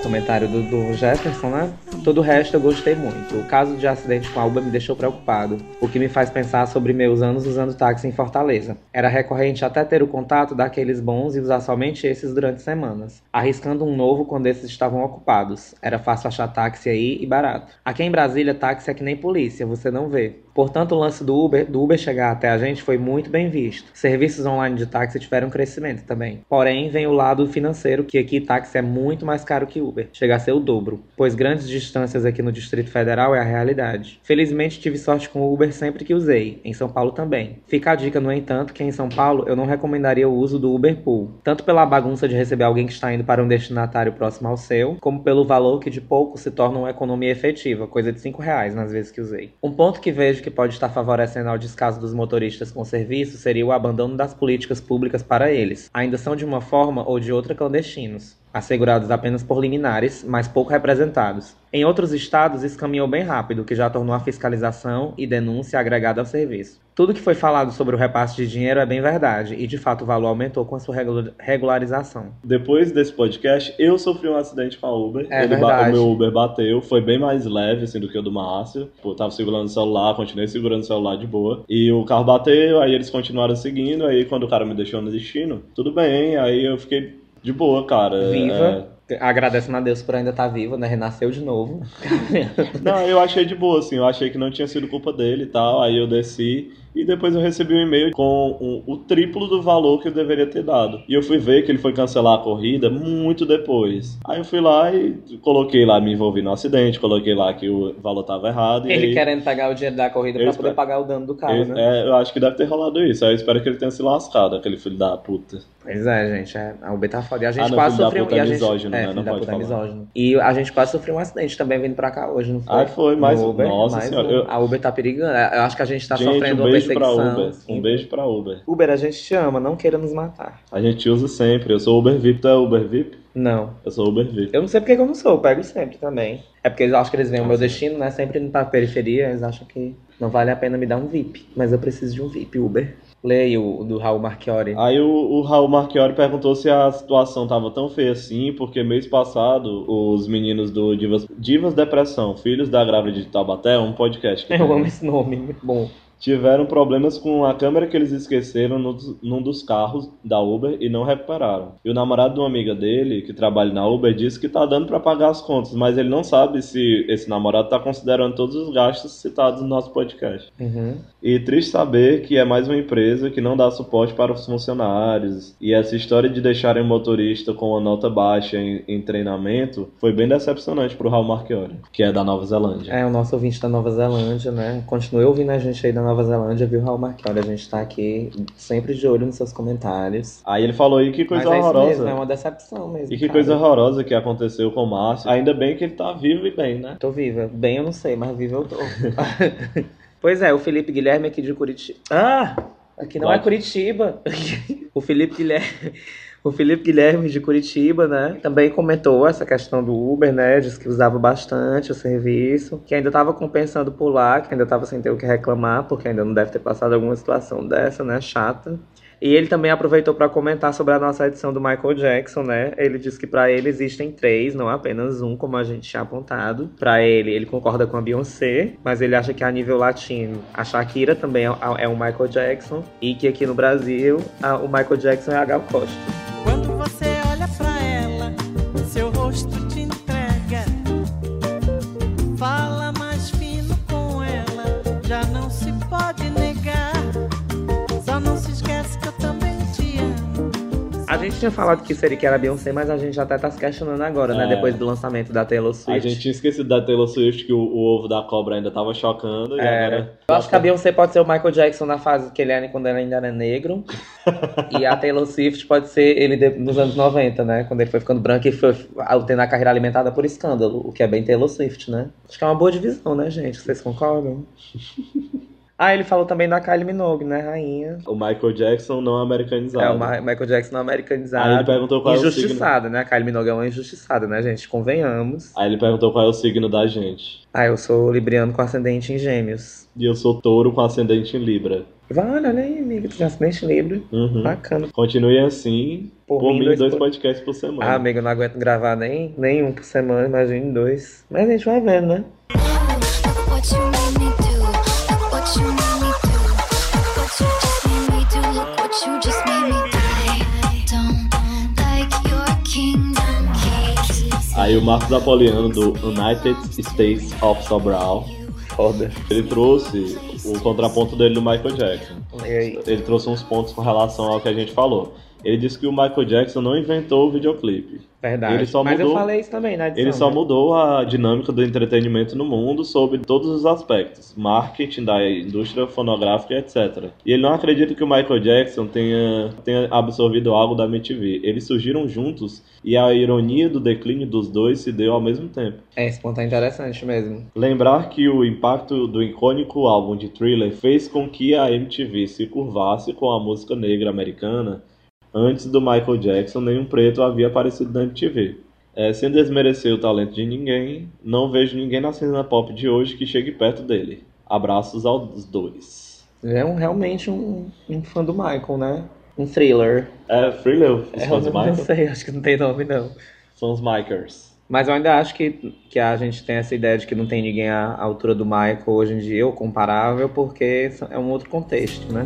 comentário do, do Jefferson, né? Todo o resto eu gostei muito. O caso de acidente com a Uber me deixou preocupado, o que me faz pensar sobre meus anos usando táxi em Fortaleza. Era recorrente até ter o contato daqueles bons e usar somente esses durante semanas, arriscando um novo quando esses estavam ocupados. Era fácil achar táxi aí e barato. Aqui em Brasília, táxi é que nem polícia, você não vê. Portanto, o lance do Uber, do Uber chegar até a gente foi muito bem visto. Serviços online de táxi tiveram crescimento também. Porém, vem o lado financeiro, que aqui táxi é muito mais caro que Uber. Chega a ser o dobro, pois grandes distâncias aqui no Distrito Federal é a realidade. Felizmente, tive sorte com o Uber sempre que usei, em São Paulo também. Fica a dica, no entanto, que em São Paulo eu não recomendaria o uso do Uber Pool, tanto pela bagunça de receber alguém que está indo para um destinatário próximo ao seu, como pelo valor que de pouco se torna uma economia efetiva, coisa de 5 reais nas vezes que usei. Um ponto que vejo que pode estar favorecendo ao descaso dos motoristas com serviço seria o abandono das políticas públicas para eles. Ainda são de uma forma ou de outra clandestinos, assegurados apenas por liminares, mas pouco representados. Em outros estados, isso caminhou bem rápido, o que já tornou a fiscalização e denúncia agregada ao serviço. Tudo que foi falado sobre o repasse de dinheiro é bem verdade, e de fato o valor aumentou com a sua regula- regularização. Depois desse podcast, eu sofri um acidente com a Uber. É Ele verdade. o meu Uber bateu, foi bem mais leve assim do que o do Márcio. Eu tava segurando o celular, continuei segurando o celular de boa. E o carro bateu, aí eles continuaram seguindo, aí quando o cara me deixou no destino, tudo bem, aí eu fiquei de boa, cara. Viva. Agradecendo a Deus por ainda estar viva, né? Renasceu de novo. É, Não, eu achei de boa, assim, eu achei que não tinha sido culpa dele e tal, aí eu desci. E depois eu recebi um e-mail com um- o triplo do valor que eu deveria ter dado. E eu fui ver que ele foi cancelar a corrida muito depois. Aí eu fui lá e coloquei lá, me envolvi no acidente, coloquei lá que o valor tava errado. E Ele aí, querendo pegar o dinheiro da corrida pra espero- poder pagar o dano do carro, eu, né? é, eu acho que deve ter rolado isso. Aí eu espero que ele tenha se lascado, aquele filho da puta. Pois é, gente. é, a Uber tá foda. E a gente Ah, não, quase filho da sofreu puta e é a gente... misógino, é, né? Não pode é falar. misógino. E a gente quase sofreu um acidente também vindo pra cá hoje, não foi? Ah, foi, mas- No Uber, nossa mais senhora, um. eu- A Uber tá perigando. Eu acho que a gente tá Gente, sofrendo um beijo pra. Uber. Um beijo pra Uber. Uber, a gente te ama, não queira nos matar. A gente usa sempre. Eu sou Uber VIP, tu é Uber VIP? Não. Eu sou Uber VIP. Eu não sei porque que eu não sou, eu pego sempre também. É porque eles acham que eles veem o meu destino, né? Sempre indo pra periferia, eles acham que não vale a pena me dar um VIP. Mas eu preciso de um VIP, Uber. Leia o do Raul Marchiori. Aí o, o Raul Marchiori perguntou se a situação tava tão feia assim, porque mês passado os meninos do Divas, Divas Depressão, Filhos da Grávida de Taubaté, um podcast que Eu amo esse nome, muito bom. Tiveram problemas com a câmera que eles esqueceram no- num dos carros da Uber e não recuperaram. E o namorado de uma amiga dele, que trabalha na Uber, disse que tá dando pra pagar as contas, mas ele não sabe se esse namorado tá considerando todos os gastos citados no nosso podcast. Uhum. E triste saber que é mais uma empresa que não dá suporte para os funcionários. E essa história de deixarem o motorista com uma nota baixa em, em treinamento foi bem decepcionante pro Raul Marchiori, que é da Nova Zelândia. É, o nosso ouvinte da Nova Zelândia, né? Continue ouvindo a gente aí da Nova Zelândia, viu, Raul Marchiori? A gente tá aqui sempre de olho nos seus comentários. Aí ele falou aí que coisa Mas é isso horrorosa. mesmo, é uma decepção mesmo. E que cara. coisa horrorosa que aconteceu com o Márcio. Ainda bem que ele tá vivo e bem, né? Tô viva. Bem, eu não sei, mas viva eu tô. pois é, o Felipe Guilherme aqui de Curitiba. Ah! Aqui não é. Curitiba. o Felipe Guilherme. O Felipe Guilherme de Curitiba, né, também comentou essa questão do Uber, né, disse que usava bastante o serviço, que ainda estava compensando por lá, que ainda estava sem ter o que reclamar, porque ainda não deve ter passado alguma situação dessa, né, chata. E ele também aproveitou para comentar sobre a nossa edição do Michael Jackson, né? Ele disse que para ele existem três, não apenas um, como a gente tinha apontado. Para ele, ele concorda com a Beyoncé, mas ele acha que a nível latino, a Shakira também é, é o Michael Jackson e que aqui no Brasil, a- o Michael Jackson é a Gal Costa. A gente tinha falado que seria que era a Beyoncé, mas a gente até tá se questionando agora, né? É. Depois do lançamento da Taylor A Swift. gente tinha esquecido da Taylor Swift que o, o ovo da cobra ainda tava chocando. Era. agora... É. Eu acho que a Beyoncé pode ser o Michael Jackson na fase que ele era quando ele ainda era negro. e a Taylor Swift pode ser ele de- nos anos 90, né? Quando ele foi ficando branco e foi tendo a carreira alimentada por escândalo, o que é bem Taylor Swift, né? Acho que é uma boa divisão, né, gente? Vocês concordam? ah, ele falou também da Kylie Minogue, né, rainha? O Michael Jackson não americanizado. É o Ma- Michael Jackson americanizado. Aí ele perguntou qual é o Injustiçada, né? A Kylie Minogue é uma injustiçada, né, gente? Convenhamos. Aí ele perguntou qual é o signo da gente. Ah, eu sou libriano com ascendente em gêmeos. E eu sou touro com ascendente em Libra. Vale, olha aí, amigo. Tu tem ascendente livre. Uhum. Bacana. Continue assim, Por por, mim, dois dois, por- podcasts por semana. Ah, amigo, eu não aguento gravar nem, nem um por semana, imagine dois. Mas a gente vai vendo, né? Look Aí o Marcos Apoliano do United States of Sobral, Foda. ele trouxe o contraponto dele do Michael Jackson. Ele trouxe uns pontos com relação ao que a gente falou. Ele disse que o Michael Jackson não inventou o videoclipe. Verdade. Ele só Mas eu mudou- falei isso também na edição. Ele só né? mudou a dinâmica do entretenimento no mundo sobre todos os aspectos, marketing da indústria fonográfica, etc. E ele não acredita que o Michael Jackson tenha, tenha absorvido algo da MTV. Eles surgiram juntos e a ironia do declínio dos dois se deu ao mesmo tempo. É, esse ponto é interessante mesmo. Lembrar que o impacto do icônico álbum de Thriller fez com que a MTV se curvasse com a música negra americana. Antes do Michael Jackson, nenhum preto havia aparecido na MTV. É, sem desmerecer o talento de ninguém, não vejo ninguém na cena pop de hoje que chegue perto dele. Abraços aos dois. Ele é um, realmente um, um fã do Michael, né? Um thriller. É, Thriller, os É, fãs não, não Michael? sei, acho que não tem nome, não. São os Mikers. Mas eu ainda acho que, que a gente tem essa ideia de que não tem ninguém à altura do Michael hoje em dia, ou comparável, porque é um outro contexto, né?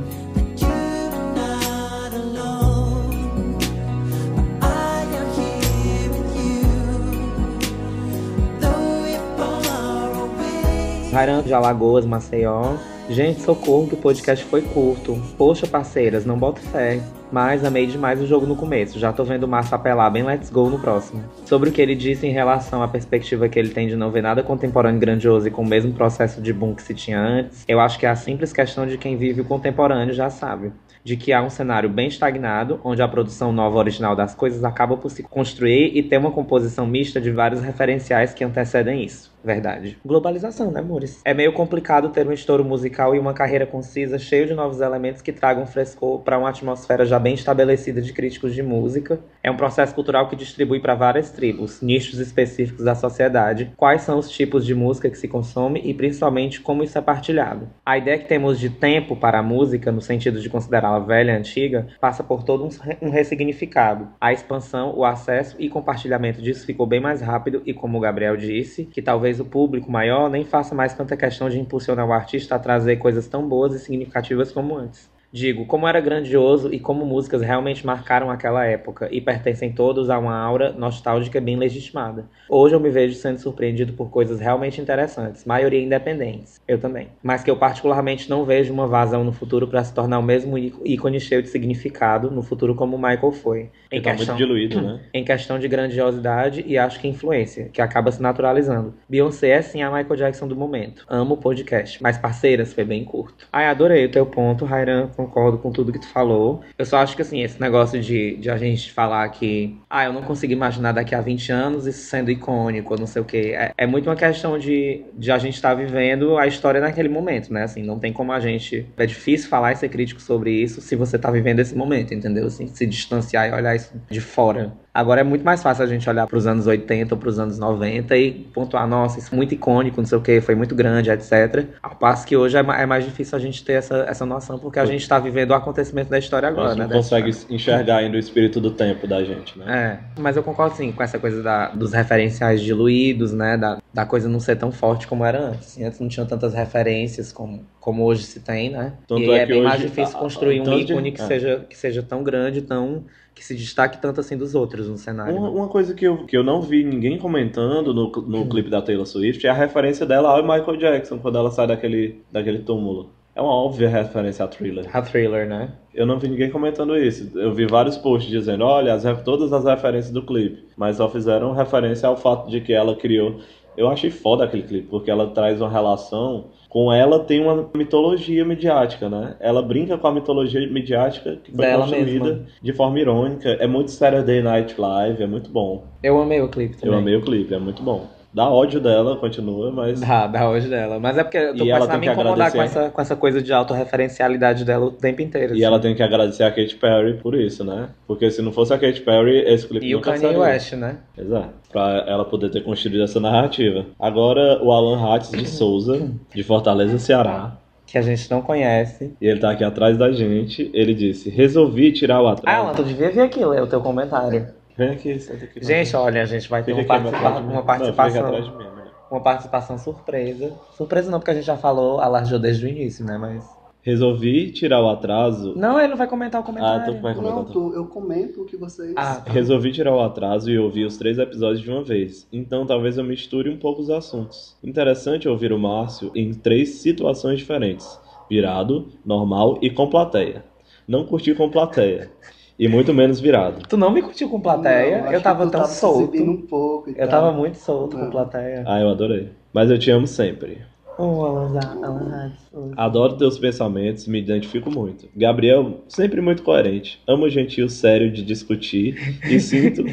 Rairan de Alagoas, Maceió. Gente, socorro que o podcast foi curto. Poxa, parceiras, não boto fé. Mas amei demais o jogo no começo. Já tô vendo o Márcio apelar bem let's go no próximo. Sobre o que ele disse em relação à perspectiva que ele tem de não ver nada contemporâneo grandioso e com o mesmo processo de boom que se tinha antes, eu acho que é a simples questão de quem vive o contemporâneo já sabe. De que há um cenário bem estagnado, onde a produção nova original das coisas acaba por se construir e ter uma composição mista de vários referenciais que antecedem isso. Verdade. Globalização, né, amores? É meio complicado ter um estouro musical e uma carreira concisa, cheio de novos elementos que tragam frescor para uma atmosfera já bem estabelecida de críticos de música. É um processo cultural que distribui para várias tribos, nichos específicos da sociedade, quais são os tipos de música que se consome e principalmente como isso é partilhado. A ideia que temos de tempo para a música, no sentido de considerá-la velha antiga, passa por todo um ressignificado. A expansão, o acesso e compartilhamento disso ficou bem mais rápido e, como o Gabriel disse, que talvez o público maior nem faça mais tanta questão de impulsionar o artista a trazer coisas tão boas e significativas como antes. Digo, como era grandioso e como músicas realmente marcaram aquela época e pertencem todos a uma aura nostálgica bem legitimada. Hoje eu me vejo sendo surpreendido por coisas realmente interessantes, maioria independentes. Eu também. Mas que eu particularmente não vejo uma vazão no futuro para se tornar o mesmo íc- ícone cheio de significado no futuro como o Michael foi. Que tá muito diluído, né? em questão de grandiosidade e acho que influência, que acaba se naturalizando. Beyoncé é sim a Michael Jackson do momento. Amo o podcast, mas parceiras foi bem curto. Ai, adorei o teu ponto, Rairan, concordo com tudo que tu falou. Eu só acho que assim, esse negócio de, de a gente falar que, ah, eu não consigo imaginar daqui a 20 anos isso sendo icônico, não sei o quê. É, é muito uma questão de, de a gente estar vivendo a história naquele momento, né? Assim, não tem como a gente. É difícil falar e ser crítico sobre isso se você tá vivendo esse momento, entendeu? Assim, se distanciar e olhar isso de fora. Agora é muito mais fácil a gente olhar para os anos 80 ou para os anos 90 e pontuar, nossa, isso é muito icônico, não sei o que, foi muito grande, etc. Ao passo que hoje é é mais difícil a gente ter essa, essa noção, porque a gente está vivendo o acontecimento da história agora, né? não consegue história. enxergar ainda o espírito do tempo da gente, né? É, mas eu concordo sim com essa coisa da- dos referenciais diluídos, né? Da, da coisa não ser tão forte como era antes. Antes não tinha tantas referências como, como hoje se tem, né? Tanto e é é, bem mais difícil construir um tanto de- ícone que, é. seja, que seja tão grande, tão. Que se destaque tanto assim dos outros no cenário. Uma, uma coisa que eu, que eu não vi ninguém comentando no, no clipe da Taylor Swift é a referência dela ao Michael Jackson, quando ela sai daquele, daquele túmulo. É uma óbvia referência a Thriller. A thriller, né? Eu não vi ninguém comentando isso. Eu vi vários posts dizendo, olha, as, todas as referências do clipe. Mas só fizeram referência ao fato de que ela criou. Eu achei foda aquele clipe, porque ela traz uma relação. Com ela tem uma mitologia midiática, né? Ela brinca com a mitologia midiática que foi Dela construída mesma. de forma irônica. É muito Saturday Night Live, é muito bom. Eu amei o clipe também. Eu amei o clipe, é muito bom. Dá ódio dela, continua, mas. Dá, dá hoje dela. Mas é porque eu tô E ela começando a me incomodar com essa, com essa coisa de autorreferencialidade dela o tempo inteiro. E assim. ela tem que agradecer a Katy Perry por isso, né? Porque se não fosse a Katy Perry, esse clipe E o nunca Kanye sairia. West, né? Exato. Pra ela poder ter construído essa narrativa. Agora, o Alan Hatz de Souza, de Fortaleza, Ceará. Que a gente não conhece. E ele tá aqui atrás da gente. Ele disse: Resolvi tirar o Ah, atraso. Alan, tu devia vir aqui ler o teu comentário. Vem aqui, senta aqui. Gente, olha, a gente vai ter uma, participa- Não, participação. mim, né? uma participação surpresa. Surpresa não, porque a gente já falou, alarjou desde o início, né? Mas. Resolvi tirar o atraso. Não, ele não vai comentar o Ah, comentário. tu vai comentar. Não, tu, eu comento o que vocês. Ah, tá. Resolvi tirar o atraso e ouvir os três episódios de uma vez, então talvez eu misture um pouco os assuntos. Interessante ouvir o Márcio em três situações diferentes: virado, normal e com plateia. Não curti com plateia, e muito menos virado. Tu não me curtiu com plateia? Não, eu tava tão tava solto. um pouco e Eu tal. tava muito solto com Não. plateia. Ah, eu adorei. Mas eu te amo sempre. Oh, Alan, Alan Hudson. Adoro teus pensamentos, me identifico muito. Gabriel, sempre muito coerente. Amo o gentil sério de discutir e sinto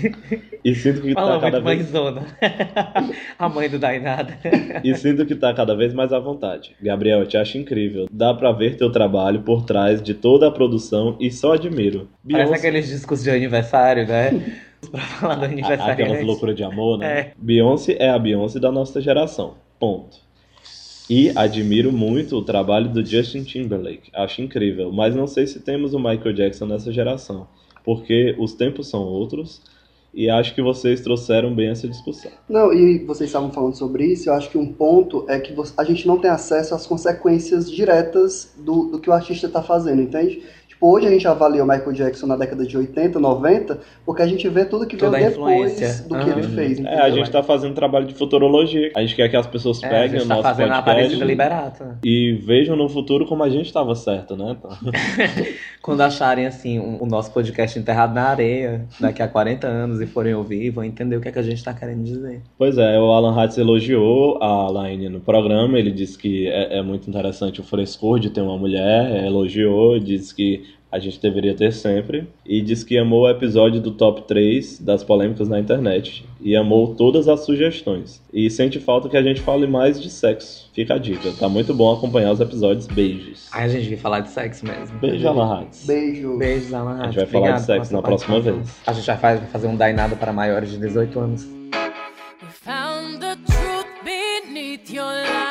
e sinto que Fala tá cada vez mãezona. a mãe do Dainada. E sinto que tá cada vez mais à vontade. Gabriel, eu te acho incrível. Dá pra ver teu trabalho por trás de toda a produção e só admiro. Parece Beyoncé- aqueles discos de aniversário, né? pra falar do aniversário. Aquelas loucuras de amor, né? É. Beyoncé é a Beyoncé da nossa geração. Ponto. E admiro muito o trabalho do Justin Timberlake. Acho incrível. Mas não sei se temos o Michael Jackson nessa geração. Porque os tempos são outros. E acho que vocês trouxeram bem essa discussão. Não, e vocês estavam falando sobre isso, eu acho que um ponto é que a gente não tem acesso às consequências diretas do, do que o artista está fazendo, entende? Tipo, hoje a gente avalia o Michael Jackson na década de 80, 90, porque a gente vê tudo que veio Toda a depois do que Aham. ele fez. É, entendeu? a gente tá fazendo trabalho de futurologia. A gente quer que as pessoas É, a peguem gente o tá nosso fazendo a podcast Aparecida Liberata. e vejam no futuro como a gente estava certo, né? Então, Quando acharem, assim, um- o nosso podcast enterrado na areia, daqui a 40 anos, e forem ouvir, vão entender o que é que a gente tá querendo dizer. Pois é, o Alan Hatz elogiou a Laine no programa. Ele disse que é, é muito interessante o frescor de ter uma mulher, elogiou, disse que a gente deveria ter sempre. E disse que amou o episódio do top 3 das polêmicas na internet. E amou todas as sugestões. E sente falta que a gente fale mais de sexo. Fica a dica. Tá muito bom acompanhar os episódios. Beijos. Ai, a gente veio falar de sexo mesmo. Beijo, Alarrates. Beijo. Beijos, Alan A gente vai falar de sexo na próxima vez. A gente vai faz- vai fazer um Dainada para maiores de 18 anos. We found the truth beneath your lies.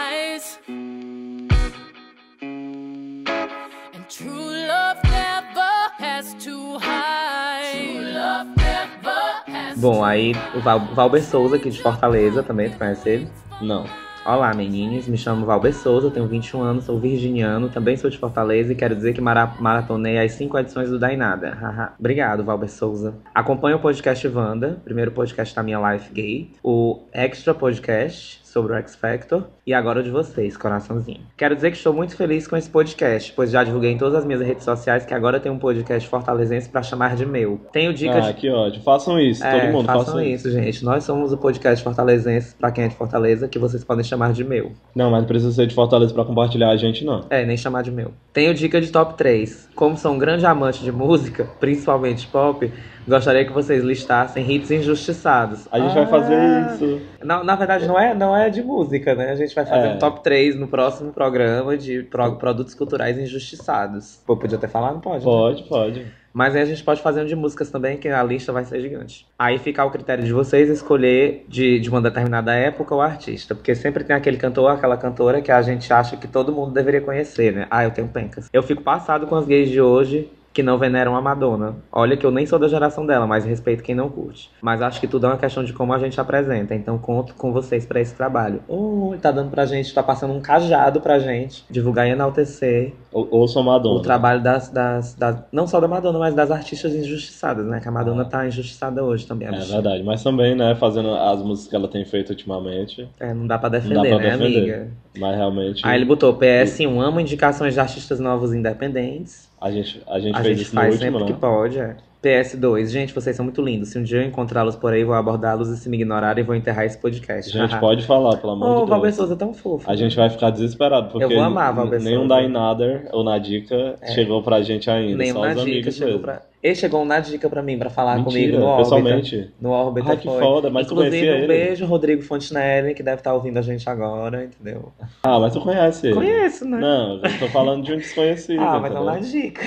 Bom, aí o Val, Valber Souza, aqui de Fortaleza, também, tu conhece ele? Não. Olá, meninos. Me chamo Valber Souza, tenho 21 anos, sou virginiano, também sou de Fortaleza e quero dizer que mara maratonei as 5 edições do Dainada. Haha. Obrigado, Valber Souza. Acompanho o podcast Wanda, primeiro podcast da minha Life Gay, o Extra Podcast sobre o X Factor e agora o de vocês, coraçãozinho. Quero dizer que estou muito feliz com esse podcast, pois já divulguei em todas as minhas redes sociais que agora tem um podcast fortalezense para chamar de meu. Tenho dicas Ah, que ótimo. Façam isso, é, todo mundo façam façam isso, gente. Nós somos o podcast Fortalezense, pra quem é de Fortaleza, que vocês podem chamar de meu. Não, mas não precisa ser de Fortaleza pra compartilhar a gente, não. É, nem chamar de meu. Tenho dica de top 3. Como sou um grande amante de música, principalmente pop, gostaria que vocês listassem hits injustiçados. A gente vai fazer isso. Na, na verdade, não é, não é de música, né? A gente vai fazer É. um top 3 no próximo programa de pro- produtos culturais injustiçados. Pô, podia ter falado? Pode. né? Pode, pode. Mas aí a gente pode fazer um de músicas também, que a lista vai ser gigante. Aí fica ao critério de vocês escolher de, de uma determinada época o artista. Porque sempre tem aquele cantor, aquela cantora que a gente acha que todo mundo deveria conhecer, né? Ah, eu tenho pencas. Eu fico passado com as gays de hoje que não veneram a Madonna. Olha que eu nem sou da geração dela, mas respeito quem não curte. Mas acho que tudo é uma questão de como a gente apresenta. Então conto com vocês pra esse trabalho. Uh, tá dando pra gente, tá passando um cajado pra gente. Divulgar e enaltecer Ou, ouçam Madonna. o trabalho das, das, das- Não só da Madonna, mas das artistas injustiçadas, né? Que a Madonna tá injustiçada hoje também. a É bichinha. verdade, mas também, né, fazendo as músicas que ela tem feito ultimamente, É, não dá pra defender, dá pra né, defender. amiga? Mas realmente Aí ele botou PS1, amo indicações de artistas novos independentes. a gente, a gente A fez gente isso faz último, sempre né? que pode, é. PS2, gente, vocês são muito lindos. Se um dia eu encontrá-los por aí, vou abordá-los e se me ignorarem, vou enterrar esse podcast. Gente, pode falar, pelo amor Ô, de Valber Deus. Souza é tão fofo. A gente vai ficar desesperado, porque Eu vou amar Valber nenhum Souza. Dainader ou Nadica chegou pra gente ainda, Nenhum só na os dica amigos chegou mesmo. pra... Ele chegou na dica pra mim, pra falar Mentira, comigo no Órbita. pessoalmente. No Órbita Ai, que foi. foda, mas tu Inclusive, conhecia um beijo, Rodrigo Fontenelle, que deve estar ouvindo a gente agora, entendeu? Ah, mas tu conhece ele. Conheço, né? Não, eu tô falando de um desconhecido. Ah, mas não entendeu? na dica.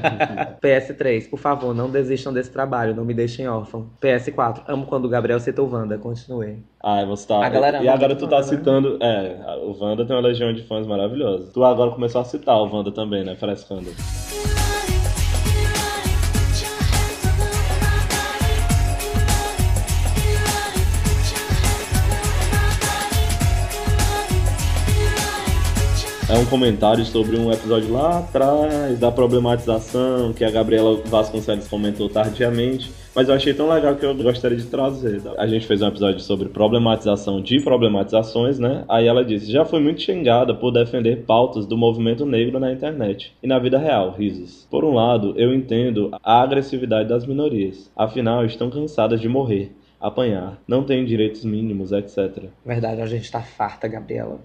PS3, por favor, não desistam desse trabalho, não me deixem órfão. PS4, amo quando o Gabriel cita o Wanda, continue. Ah, você tá. A galera e agora tu tá Wanda, né? citando. É, o Wanda tem uma legião de fãs maravilhosa. Tu agora começou a citar o Wanda também, né? Frescando. É um comentário sobre um episódio lá atrás, da problematização, que a Gabriela Vasconcelos comentou tardiamente. Mas eu achei tão legal que eu gostaria de trazer. A gente fez um episódio sobre problematização de problematizações, né? Aí ela disse: já fui muito xingada por defender pautas do movimento negro na internet e na vida real, risos. Por um lado, eu entendo a agressividade das minorias. Afinal, estão cansadas de morrer, apanhar, não têm direitos mínimos, etc. Verdade, a gente tá farta, Gabriela.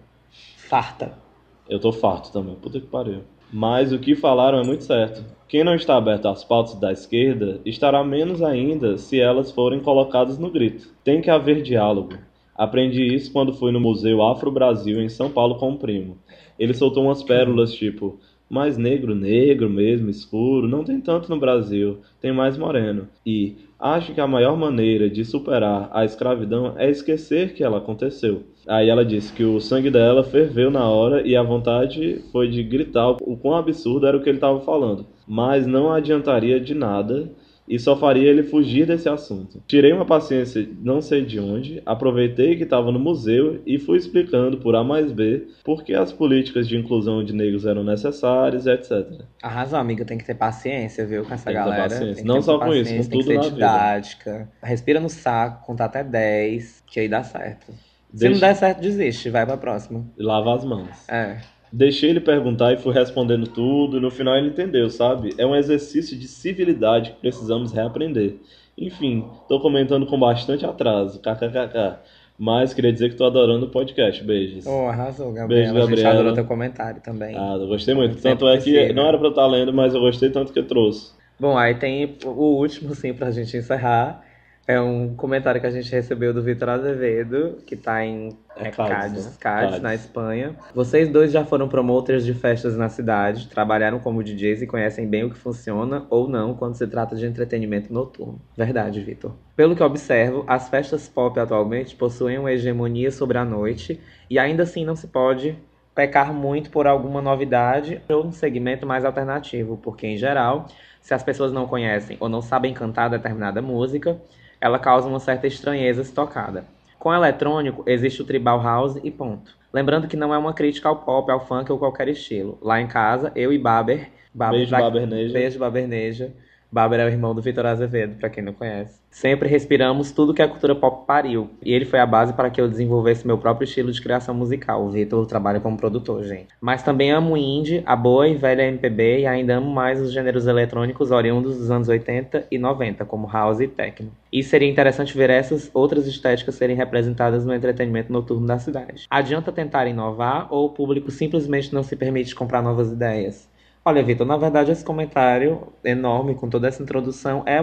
Farta. Eu tô farto também, puta que pariu. Mas o que falaram é muito certo. Quem não está aberto às pautas da esquerda estará menos ainda se elas forem colocadas no grito. Tem que haver diálogo. Aprendi isso quando fui no Museu Afro Brasil em São Paulo com um primo. Ele soltou umas pérolas tipo: mais negro, negro mesmo, escuro, não tem tanto no Brasil, tem mais moreno. E acho que a maior maneira de superar a escravidão é esquecer que ela aconteceu. Aí ela disse que o sangue dela ferveu na hora e a vontade foi de gritar o quão absurdo era o que ele estava falando. Mas não adiantaria de nada e só faria ele fugir desse assunto. Tirei uma paciência não sei de onde, aproveitei que estava no museu e fui explicando por A mais B por que as políticas de inclusão de negros eram necessárias, etc. Arrasou, amiga, tem que ter paciência, viu, com essa Tem que ter galera. paciência. Tem que Não só com isso, com tem tudo que na ser vida. didática. Respira no saco, contar até 10, que aí dá certo. Se Deixa- não der certo, desiste, vai pra próxima. Lava as mãos. É. Deixei ele perguntar e fui respondendo tudo, e no final ele entendeu, sabe? É um exercício de civilidade que precisamos reaprender. Enfim, tô comentando com bastante atraso, kkkk. Mas queria dizer que tô adorando o podcast. Beijos. Oh, arrasou, Gabriela. Beijo, A gente Gabriela. adorou teu comentário também. Ah, eu gostei muito. Tanto é que não era pra eu estar lendo, mas eu gostei tanto que eu trouxe. Bom, aí tem o último, sim, pra gente encerrar. É um comentário que a gente recebeu do Vitor Azevedo, que tá em É é, Cádiz, Cádiz, né? Cádiz, Cádiz. na Espanha. Vocês dois já foram promoters de festas na cidade, trabalharam como DJs e conhecem bem o que funciona ou não quando se trata de entretenimento noturno. Verdade, Vitor. Pelo que observo, as festas pop atualmente possuem uma hegemonia sobre a noite e ainda assim não se pode pecar muito por alguma novidade ou um segmento mais alternativo, porque em geral, se as pessoas não conhecem ou não sabem cantar determinada música, ela causa uma certa estranheza se tocada. Com eletrônico, existe o tribal house e ponto. Lembrando que não é uma crítica ao pop, ao funk ou qualquer estilo. Lá em casa, eu e Baber. Baber Beijo, pra- Baberneja. Beijo, Baberneja. Baber é o irmão do Vitor Azevedo, pra quem não conhece. Sempre respiramos tudo que a cultura pop pariu. E ele foi a base para que eu desenvolvesse meu próprio estilo de criação musical. O Vitor trabalha como produtor, gente. Mas também amo indie, a boa e velha MPB e ainda amo mais os gêneros eletrônicos oriundos dos anos 80 e 90, como house e techno. E seria interessante ver essas outras estéticas serem representadas no entretenimento noturno da cidade. Adianta tentar inovar ou o público simplesmente não se permite comprar novas ideias? Olha, Vitor, na verdade esse comentário enorme com toda essa introdução é,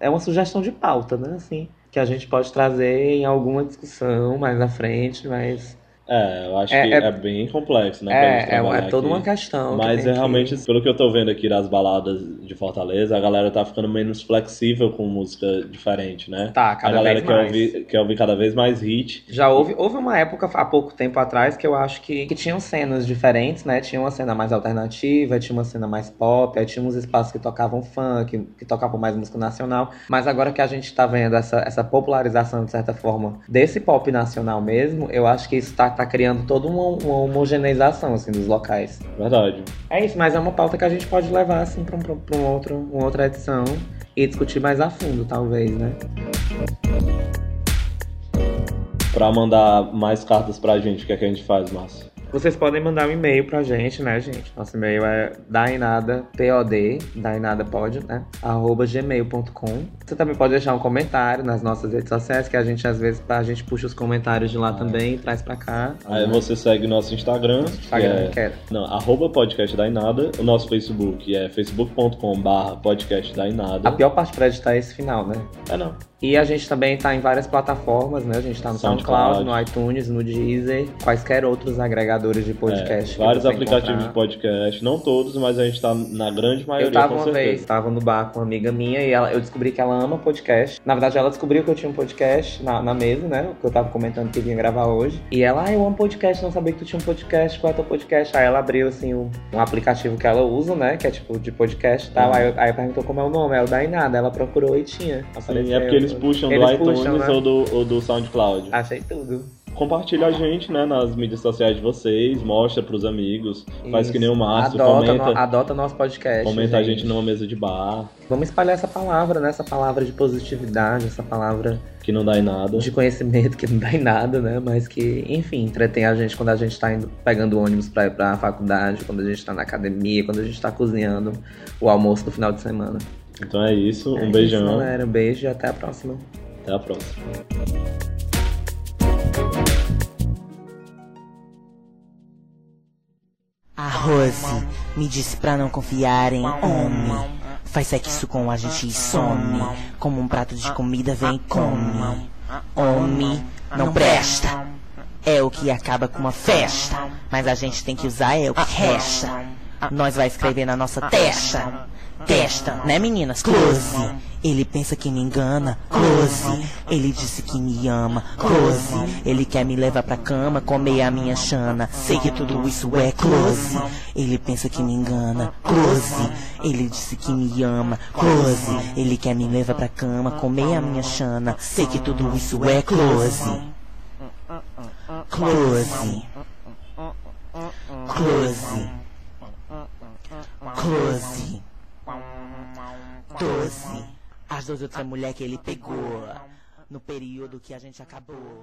é uma sugestão de pauta, né? Assim, que a gente pode trazer em alguma discussão mais à frente, mas É, eu acho É- que é- é, bem complexo, né? é, é, é toda aqui. uma questão. que Mas é que- realmente, pelo que eu tô vendo aqui das baladas de Fortaleza, a galera tá ficando menos flexível com música diferente, né? Tá, a cada galera vez quer mais. ouvir, quer ouvir cada vez mais hit. Já houve, houve uma época há pouco tempo atrás que eu acho que, que tinham cenas diferentes, né? Tinha uma cena mais alternativa, tinha uma cena mais pop, aí tinha uns espaços que tocavam funk, que tocavam mais música nacional. Mas agora que a gente tá vendo essa, essa popularização, de certa forma, desse pop nacional mesmo, eu acho que isso tá, tá criando toda uma, uma homogeneização, assim, dos locais. Verdade. É isso, mas é uma pauta que a gente pode levar, assim, pra, um- pra, um outro, uma outra edição e discutir mais a fundo, talvez, né? Pra mandar mais cartas pra gente, o que é que a gente faz, Márcio? Vocês podem mandar um e-mail pra gente, né, gente? Nosso e-mail é dainadapod, dainadapod, né? arroba gmail.com. Você também pode deixar um comentário nas nossas redes sociais, que a gente, às vezes, a gente puxa os comentários de lá também e traz pra cá. Aí você segue nosso Instagram, Instagram, que é... é Não, arroba podcast da Inada. O nosso Facebook é facebook.com barra podcast da Inada. A pior parte pra editar é esse final, né? É não. E a gente também tá em várias plataformas, né? A gente tá no SoundCloud, SoundCloud. no iTunes, no Deezer, quaisquer outros agregadores de podcast. É, vários aplicativos encontrar. de podcast, não todos, mas a gente tá na grande maioria Eu tava uma certeza. vez, tava no bar com uma amiga minha e ela, eu descobri que ela ama podcast. Na verdade, ela descobriu que eu tinha um podcast na, na mesa, né? Que eu tava comentando que vinha gravar hoje. E ela, ah, eu amo podcast, não sabia que tu tinha um podcast, qual é teu podcast? Aí ela abriu, assim, um, um aplicativo que ela usa, né? Que é tipo de podcast e tal. Uhum. Aí, aí perguntou como é o nome, é o Dainada. Ela procurou e tinha. Sim, é porque eles puxam do Eles iTunes puxam, né? ou, do, ou do SoundCloud. Achei tudo. Compartilha a gente, né, nas mídias sociais de vocês, mostra pros amigos, faz Isso. que nem o Márcio, adota, comenta, no- adota nosso podcast. comenta a gente numa mesa de bar, Vamos espalhar essa palavra, né? Essa palavra de positividade, essa palavra que não dá em nada. de conhecimento que não dá em nada, né? Mas que, enfim, entretém a gente quando a gente tá indo, pegando ônibus pra ir pra faculdade, quando a gente tá na academia, quando a gente tá cozinhando o almoço do final de semana. Então é isso, É um isso, beijão, galera. Um beijo e até a próxima. até a próxima. A Rose me disse pra não confiar em homem. Faz sexo com a gente e some. Como um prato de comida, vem e come. Homem não presta. É o que acaba com uma festa. Mas a gente tem que usar é o que resta. Nós vai escrever na nossa testa. Testa, né meninas? Close. Ele pensa que me engana. Close. Ele disse que me ama. Close. Ele quer me levar pra cama, comer a minha chana. Sei que tudo isso é close. Ele pensa que me engana. Close. Ele disse que me ama. Close. Ele quer me levar pra cama, comer a minha chana. Sei que tudo isso é close. Close. Close. Close. Doze. As doze outras mulheres que ele pegou. No período que a gente acabou.